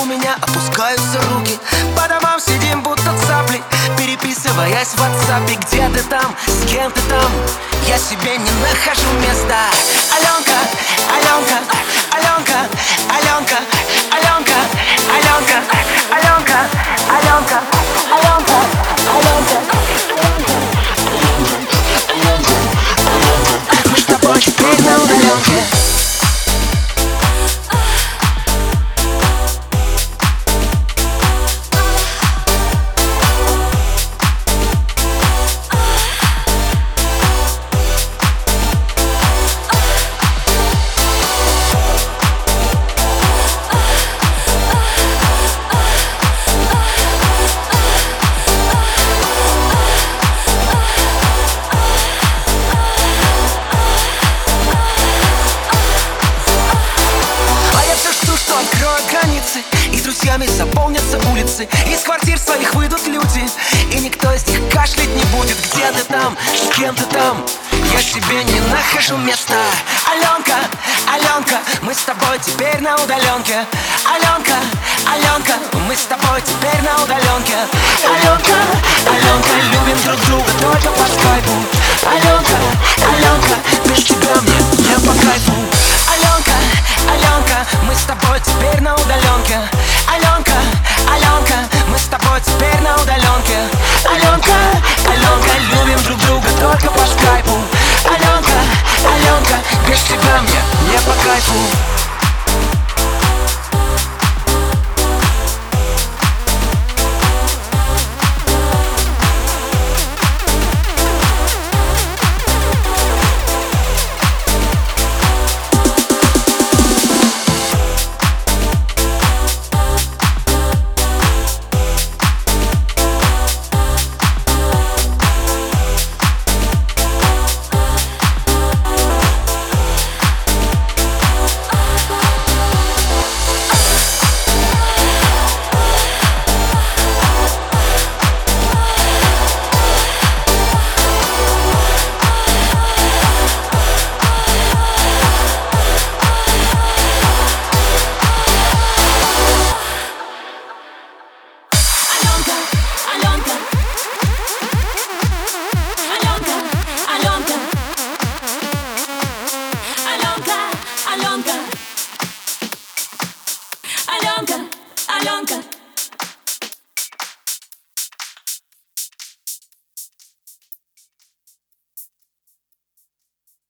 У меня опускаются руки. По домам сидим будто цапли. Переписываясь в WhatsApp Где ты там, с кем ты там? Я себе не нахожу места. Аленка, Аленка, Аленка, Аленка, Аленка, Аленка, Аленка, Аленка, Аленка, откроют границы И с друзьями заполнятся улицы. Из квартир своих выйдут люди И никто из них кашлять не будет. Где ты там? С кем ты там? Я себе не нахожу места. Аленка, Аленка, мы с тобой теперь на удаленке. Аленка, Аленка, мы с тобой теперь на удаленке. Аленка, Аленка, мы с тобой теперь на удаленке. Аленка, Аленка, мы с тобой теперь на удаленке. Аленка, Аленка, любим друг друга только по скайпу. Аленка, Аленка, без тебя мне не по кайфу. 건가